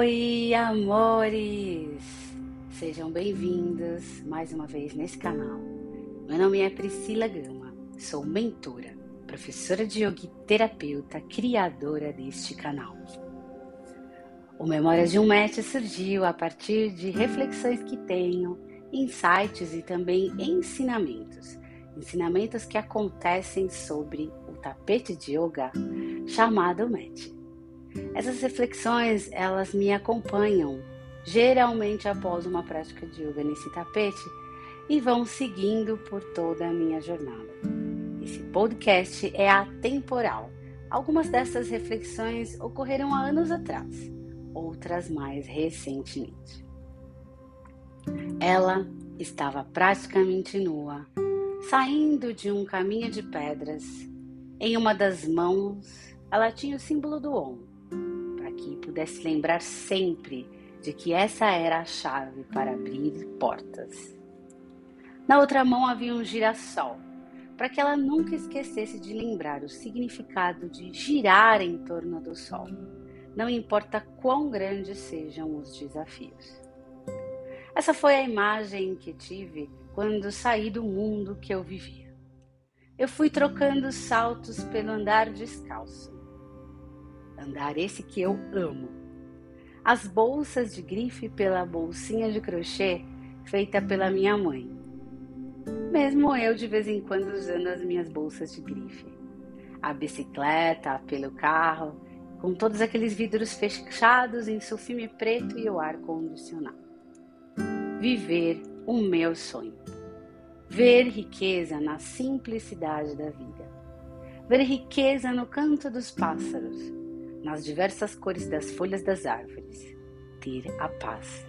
Oi, amores! Sejam bem-vindos mais uma vez nesse canal. Meu nome é Priscila Gama, sou mentora, professora de yoga terapeuta, criadora deste canal. O Memórias de um Mestre surgiu a partir de reflexões que tenho, insights e também ensinamentos. Ensinamentos que acontecem sobre o tapete de yoga chamado Mat. Essas reflexões, elas me acompanham, geralmente após uma prática de yoga nesse tapete, e vão seguindo por toda a minha jornada. Esse podcast é atemporal. Algumas dessas reflexões ocorreram há anos atrás, outras mais recentemente. Ela estava praticamente nua, saindo de um caminho de pedras. Em uma das mãos, ela tinha o símbolo do Om, que pudesse lembrar sempre de que essa era a chave para abrir portas. Na outra mão havia um girassol, para que ela nunca esquecesse de lembrar o significado de girar em torno do sol, não importa quão grandes sejam os desafios. Essa foi a imagem que tive quando saí do mundo que eu vivia. Eu fui trocando saltos pelo andar descalço andar esse que eu amo. As bolsas de grife pela bolsinha de crochê feita pela minha mãe. Mesmo eu de vez em quando usando as minhas bolsas de grife. A bicicleta pelo carro, com todos aqueles vidros fechados em sulfime preto e o ar condicionado. Viver o meu sonho. Ver riqueza na simplicidade da vida. Ver riqueza no canto dos pássaros nas diversas cores das folhas das árvores, ter a paz.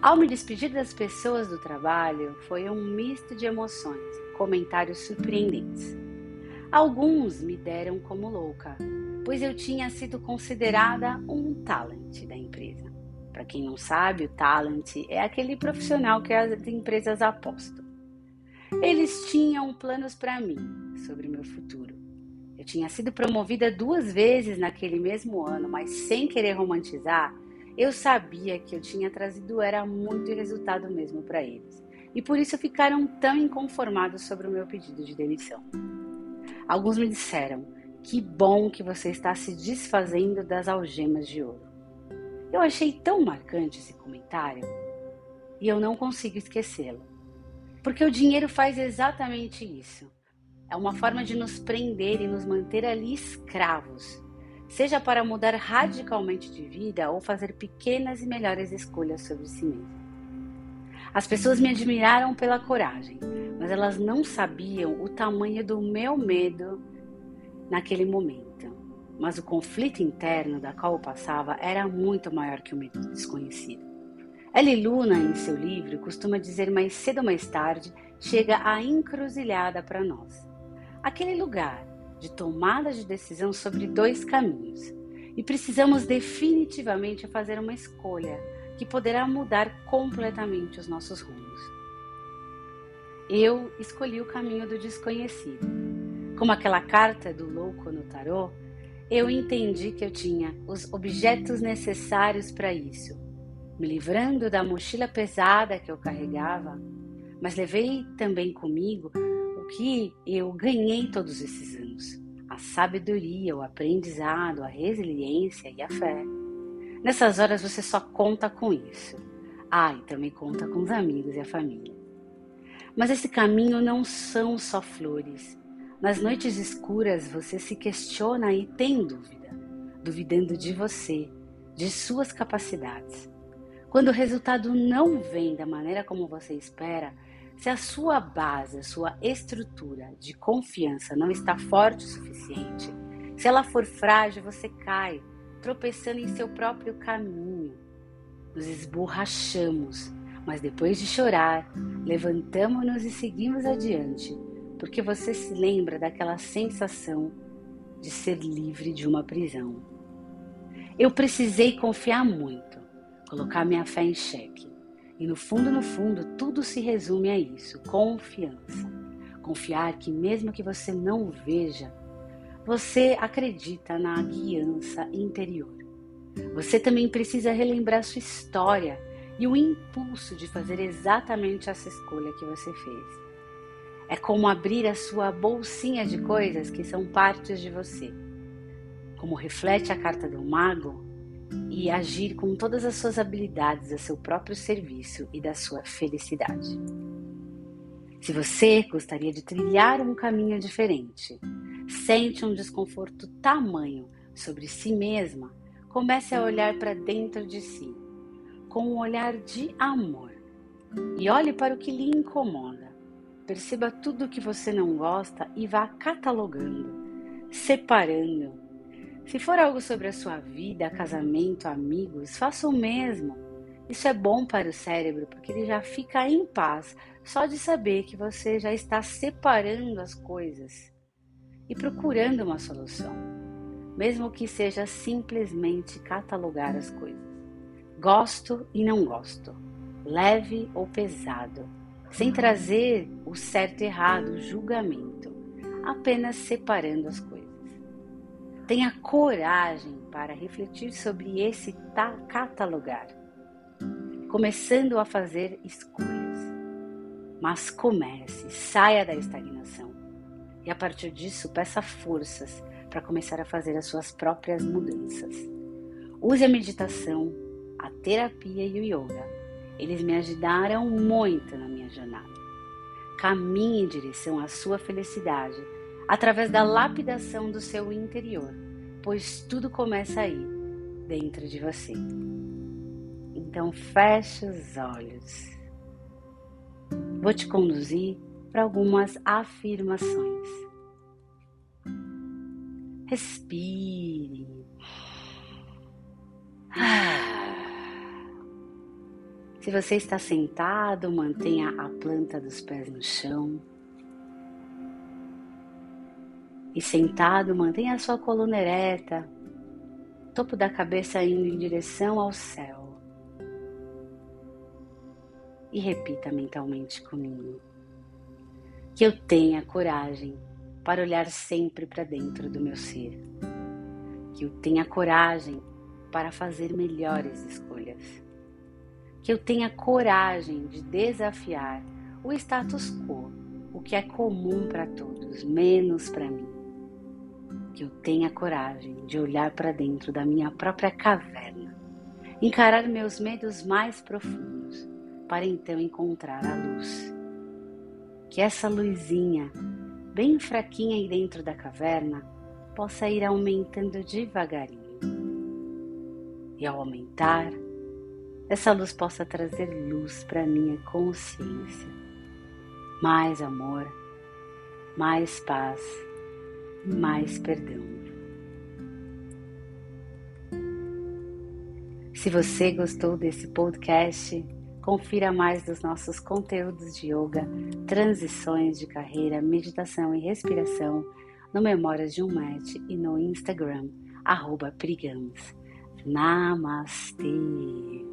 Ao me despedir das pessoas do trabalho, foi um misto de emoções comentários surpreendentes. Alguns me deram como louca, pois eu tinha sido considerada um talent da empresa. Para quem não sabe, o talent é aquele profissional que as empresas apostam. Eles tinham planos para mim sobre o meu futuro eu tinha sido promovida duas vezes naquele mesmo ano, mas sem querer romantizar, eu sabia que eu tinha trazido era muito resultado mesmo para eles. E por isso ficaram tão inconformados sobre o meu pedido de demissão. Alguns me disseram: "Que bom que você está se desfazendo das algemas de ouro". Eu achei tão marcante esse comentário e eu não consigo esquecê-lo. Porque o dinheiro faz exatamente isso é uma forma de nos prender e nos manter ali escravos, seja para mudar radicalmente de vida ou fazer pequenas e melhores escolhas sobre si mesmo. As pessoas me admiraram pela coragem, mas elas não sabiam o tamanho do meu medo naquele momento. Mas o conflito interno da qual eu passava era muito maior que o medo do desconhecido. Ellie Luna, em seu livro, costuma dizer mais cedo ou mais tarde, chega a encruzilhada para nós aquele lugar de tomada de decisão sobre dois caminhos e precisamos definitivamente fazer uma escolha que poderá mudar completamente os nossos rumos. Eu escolhi o caminho do desconhecido. Como aquela carta do louco no tarô, eu entendi que eu tinha os objetos necessários para isso, me livrando da mochila pesada que eu carregava, mas levei também comigo que eu ganhei todos esses anos: a sabedoria, o aprendizado, a resiliência e a fé. Nessas horas você só conta com isso. Ah, e também conta com os amigos e a família. Mas esse caminho não são só flores. Nas noites escuras você se questiona e tem dúvida, duvidando de você, de suas capacidades. Quando o resultado não vem da maneira como você espera, se a sua base, a sua estrutura de confiança não está forte o suficiente, se ela for frágil, você cai, tropeçando em seu próprio caminho. Nos esborrachamos, mas depois de chorar, levantamos-nos e seguimos adiante, porque você se lembra daquela sensação de ser livre de uma prisão. Eu precisei confiar muito, colocar minha fé em xeque. E no fundo, no fundo, tudo se resume a isso: confiança. Confiar que, mesmo que você não veja, você acredita na guiança interior. Você também precisa relembrar sua história e o impulso de fazer exatamente essa escolha que você fez. É como abrir a sua bolsinha de coisas que são partes de você. Como reflete a carta do mago, e agir com todas as suas habilidades a seu próprio serviço e da sua felicidade. Se você gostaria de trilhar um caminho diferente, sente um desconforto tamanho sobre si mesma, comece a olhar para dentro de si, com um olhar de amor. E olhe para o que lhe incomoda. Perceba tudo o que você não gosta e vá catalogando, separando. Se for algo sobre a sua vida, casamento, amigos, faça o mesmo. Isso é bom para o cérebro porque ele já fica em paz só de saber que você já está separando as coisas e procurando uma solução, mesmo que seja simplesmente catalogar as coisas. Gosto e não gosto, leve ou pesado, sem trazer o certo e errado, julgamento, apenas separando as coisas. Tenha coragem para refletir sobre esse catalogar, começando a fazer escolhas mas comece, saia da estagnação. E a partir disso, peça forças para começar a fazer as suas próprias mudanças. Use a meditação, a terapia e o yoga. Eles me ajudaram muito na minha jornada. Caminhe em direção à sua felicidade através da lapidação do seu interior, pois tudo começa aí, dentro de você. Então feche os olhos vou te conduzir para algumas afirmações. Respire. Se você está sentado, mantenha a planta dos pés no chão. E sentado, mantenha a sua coluna ereta, topo da cabeça indo em direção ao céu e repita mentalmente comigo. Que eu tenha coragem para olhar sempre para dentro do meu ser. Que eu tenha coragem para fazer melhores escolhas. Que eu tenha coragem de desafiar o status quo, o que é comum para todos, menos para mim. Que eu tenha coragem de olhar para dentro da minha própria caverna, encarar meus medos mais profundos para então encontrar a luz. Que essa luzinha, bem fraquinha aí dentro da caverna, possa ir aumentando devagarinho. E ao aumentar, essa luz possa trazer luz para minha consciência. Mais amor, mais paz, mais perdão. Se você gostou desse podcast, Confira mais dos nossos conteúdos de yoga, transições de carreira, meditação e respiração no Memórias de um Match e no Instagram, arroba Namastê!